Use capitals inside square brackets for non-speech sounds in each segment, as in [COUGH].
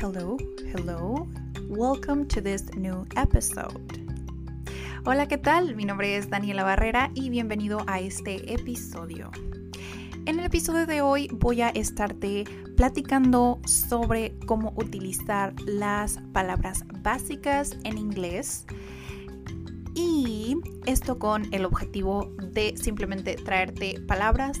Hello, hello. Welcome to this new episode. Hola, ¿qué tal? Mi nombre es Daniela Barrera y bienvenido a este episodio. En el episodio de hoy voy a estarte platicando sobre cómo utilizar las palabras básicas en inglés y esto con el objetivo de simplemente traerte palabras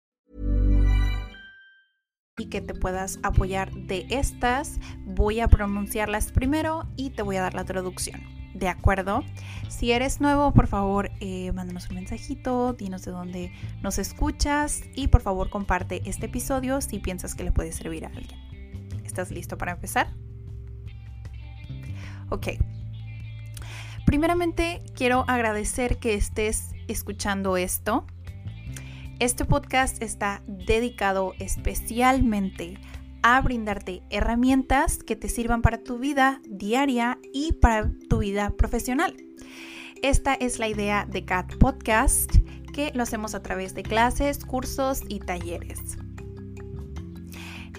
y que te puedas apoyar de estas. Voy a pronunciarlas primero y te voy a dar la traducción. ¿De acuerdo? Si eres nuevo, por favor, eh, mándanos un mensajito, dinos de dónde nos escuchas y por favor comparte este episodio si piensas que le puede servir a alguien. ¿Estás listo para empezar? Ok. Primeramente, quiero agradecer que estés escuchando esto. Este podcast está dedicado especialmente a brindarte herramientas que te sirvan para tu vida diaria y para tu vida profesional. Esta es la idea de CAT Podcast, que lo hacemos a través de clases, cursos y talleres.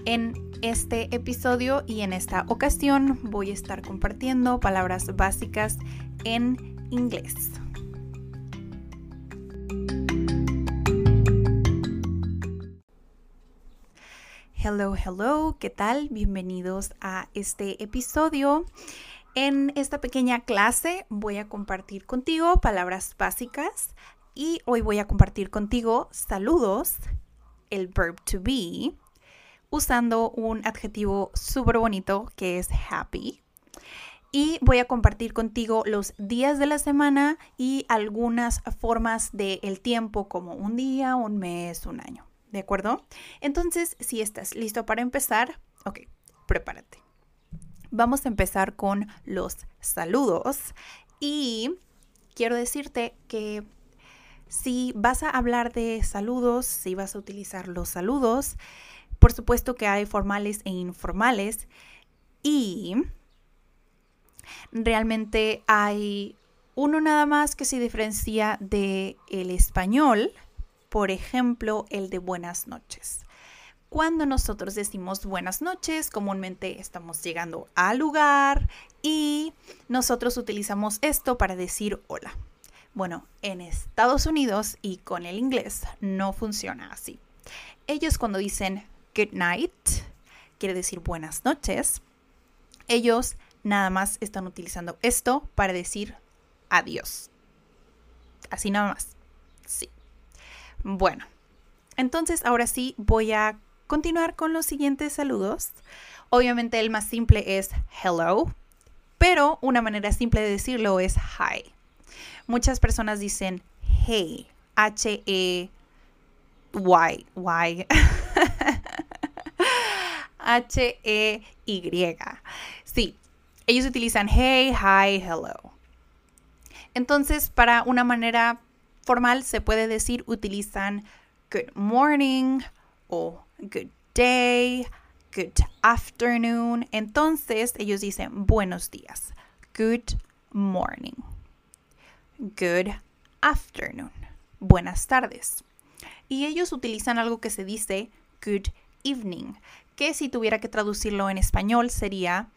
En este episodio y en esta ocasión voy a estar compartiendo palabras básicas en inglés. Hello, hello, ¿qué tal? Bienvenidos a este episodio. En esta pequeña clase voy a compartir contigo palabras básicas y hoy voy a compartir contigo saludos, el verb to be, usando un adjetivo súper bonito que es happy. Y voy a compartir contigo los días de la semana y algunas formas del tiempo como un día, un mes, un año. ¿De acuerdo? Entonces, si estás listo para empezar, ok, prepárate. Vamos a empezar con los saludos y quiero decirte que si vas a hablar de saludos, si vas a utilizar los saludos, por supuesto que hay formales e informales y realmente hay uno nada más que se diferencia de el español por ejemplo, el de buenas noches. Cuando nosotros decimos buenas noches, comúnmente estamos llegando al lugar y nosotros utilizamos esto para decir hola. Bueno, en Estados Unidos y con el inglés no funciona así. Ellos cuando dicen good night, quiere decir buenas noches, ellos nada más están utilizando esto para decir adiós. Así nada más. Sí. Bueno, entonces ahora sí voy a continuar con los siguientes saludos. Obviamente el más simple es hello, pero una manera simple de decirlo es hi. Muchas personas dicen hey, H-E-Y, Y. H-E-Y. [LAUGHS] Sí, ellos utilizan hey, hi, hello. Entonces, para una manera formal se puede decir utilizan good morning o good day, good afternoon. Entonces ellos dicen buenos días. Good morning. Good afternoon. Buenas tardes. Y ellos utilizan algo que se dice good evening, que si tuviera que traducirlo en español sería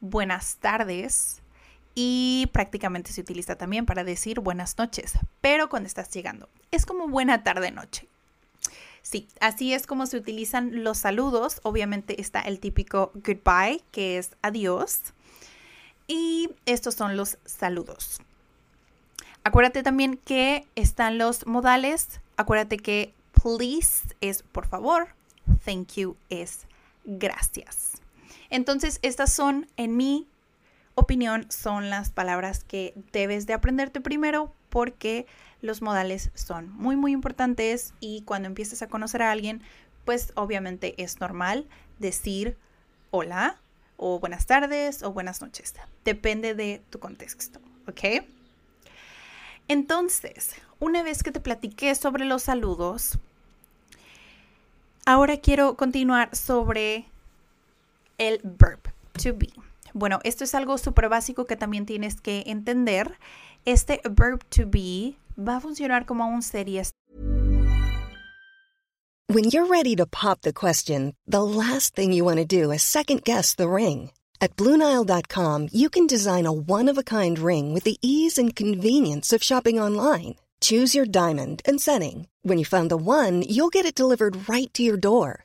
buenas tardes y prácticamente se utiliza también para decir buenas noches, pero cuando estás llegando. Es como buena tarde noche. Sí, así es como se utilizan los saludos. Obviamente está el típico goodbye, que es adiós. Y estos son los saludos. Acuérdate también que están los modales. Acuérdate que please es por favor, thank you es gracias. Entonces, estas son en mi opinión son las palabras que debes de aprenderte primero porque los modales son muy muy importantes y cuando empieces a conocer a alguien pues obviamente es normal decir hola o buenas tardes o buenas noches. Depende de tu contexto, ¿ok? Entonces, una vez que te platiqué sobre los saludos, ahora quiero continuar sobre el verb to be. Bueno, esto es algo súper básico que también tienes que entender. Este verb to be va a funcionar como un serie. When you're ready to pop the question, the last thing you want to do is second guess the ring. At Bluenile.com, you can design a one of a kind ring with the ease and convenience of shopping online. Choose your diamond and setting. When you find the one, you'll get it delivered right to your door.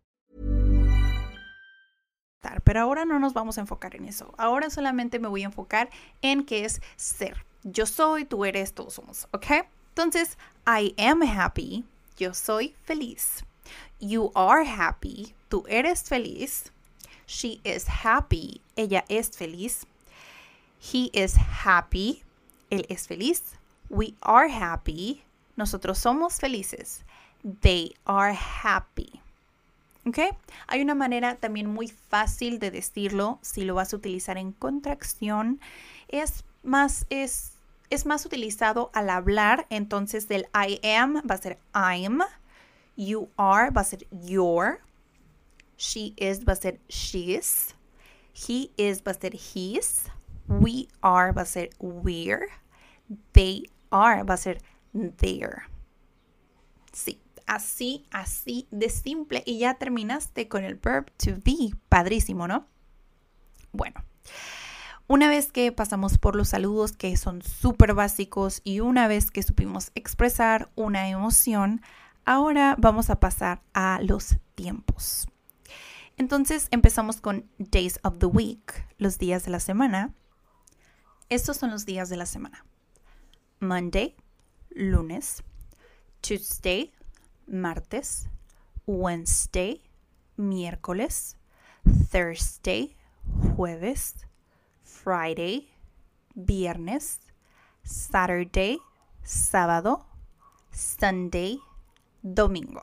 Pero ahora no nos vamos a enfocar en eso. Ahora solamente me voy a enfocar en qué es ser. Yo soy, tú eres, todos somos, ¿ok? Entonces, I am happy, yo soy feliz. You are happy, tú eres feliz. She is happy, ella es feliz. He is happy, él es feliz. We are happy, nosotros somos felices. They are happy. ¿Ok? Hay una manera también muy fácil de decirlo si lo vas a utilizar en contracción. Es más, es, es más utilizado al hablar. Entonces del I am va a ser I'm. You are va a ser your. She is va a ser she's. He is va a ser his. We are va a ser we're. They are va a ser their. Sí, así, así de simple. Y ya terminaste con el verb to be. Padrísimo, ¿no? Bueno. Una vez que pasamos por los saludos que son súper básicos y una vez que supimos expresar una emoción, ahora vamos a pasar a los tiempos. Entonces empezamos con Days of the Week, los días de la semana. Estos son los días de la semana. Monday, lunes. Tuesday, martes. Wednesday, miércoles. Thursday, jueves. Friday, viernes, Saturday, sábado, Sunday, domingo.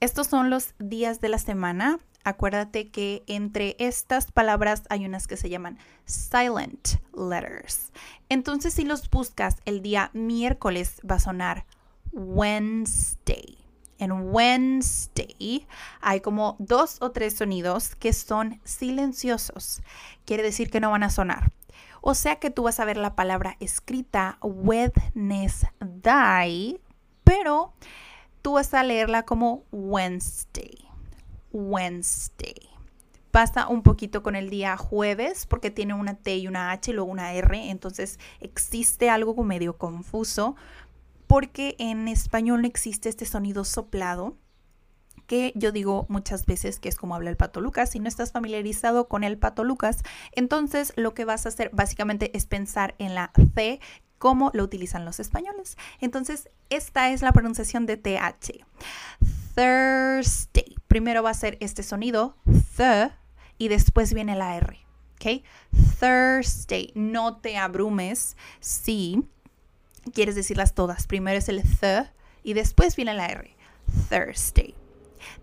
Estos son los días de la semana. Acuérdate que entre estas palabras hay unas que se llaman silent letters. Entonces, si los buscas el día miércoles, va a sonar Wednesday. En Wednesday hay como dos o tres sonidos que son silenciosos. Quiere decir que no van a sonar. O sea que tú vas a ver la palabra escrita Wednesday, pero tú vas a leerla como Wednesday. Wednesday. Pasa un poquito con el día jueves porque tiene una T y una H y luego una R, entonces existe algo medio confuso porque en español no existe este sonido soplado que yo digo muchas veces que es como habla el pato Lucas. Si no estás familiarizado con el pato Lucas, entonces lo que vas a hacer básicamente es pensar en la C como lo utilizan los españoles. Entonces, esta es la pronunciación de TH. Thursday. Primero va a ser este sonido, th, y después viene la R. ¿Ok? Thursday. No te abrumes si quieres decirlas todas. Primero es el th y después viene la R. Thursday.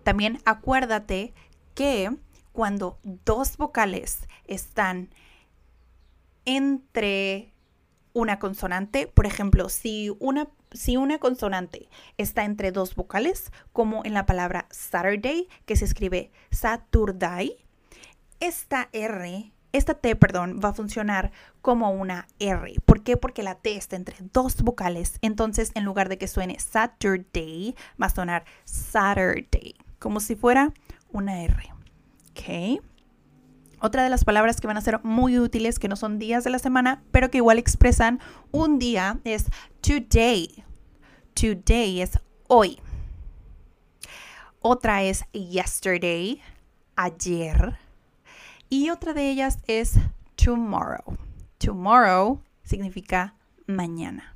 También acuérdate que cuando dos vocales están entre una consonante, por ejemplo, si una, si una consonante está entre dos vocales, como en la palabra Saturday, que se escribe Saturday, esta R esta T, perdón, va a funcionar como una R. ¿Por qué? Porque la T está entre dos vocales. Entonces, en lugar de que suene Saturday, va a sonar Saturday, como si fuera una R. ¿Ok? Otra de las palabras que van a ser muy útiles, que no son días de la semana, pero que igual expresan un día, es today. Today es hoy. Otra es yesterday, ayer. Y otra de ellas es tomorrow. Tomorrow significa mañana.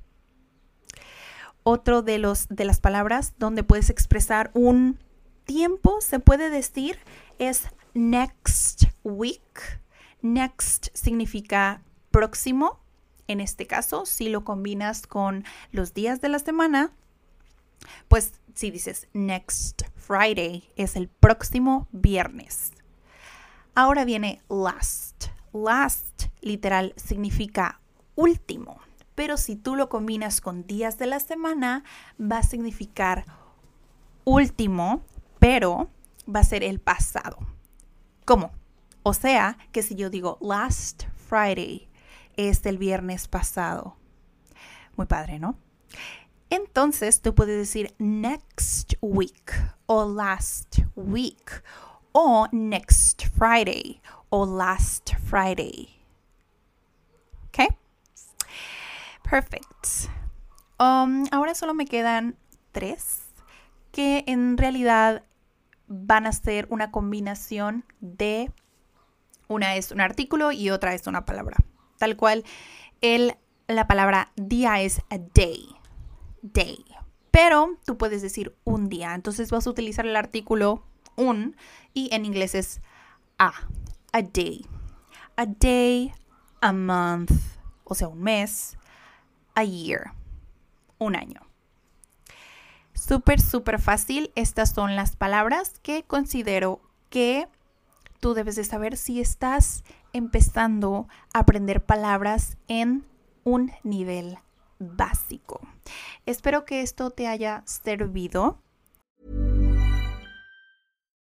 Otro de, los, de las palabras donde puedes expresar un tiempo, se puede decir, es next week. Next significa próximo. En este caso, si lo combinas con los días de la semana, pues si dices next Friday, es el próximo viernes. Ahora viene last. Last literal significa último, pero si tú lo combinas con días de la semana, va a significar último, pero va a ser el pasado. ¿Cómo? O sea, que si yo digo last Friday, es el viernes pasado. Muy padre, ¿no? Entonces tú puedes decir next week o last week o next Friday o last Friday. ¿Ok? Perfect. Um, ahora solo me quedan tres que en realidad van a ser una combinación de una es un artículo y otra es una palabra. Tal cual, el, la palabra día es a day. Day. Pero tú puedes decir un día. Entonces vas a utilizar el artículo un y en inglés es a. A day. A day, a month, o sea, un mes, a year, un año. Súper, súper fácil. Estas son las palabras que considero que tú debes de saber si estás empezando a aprender palabras en un nivel básico. Espero que esto te haya servido.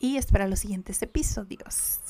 Y espera los siguientes episodios.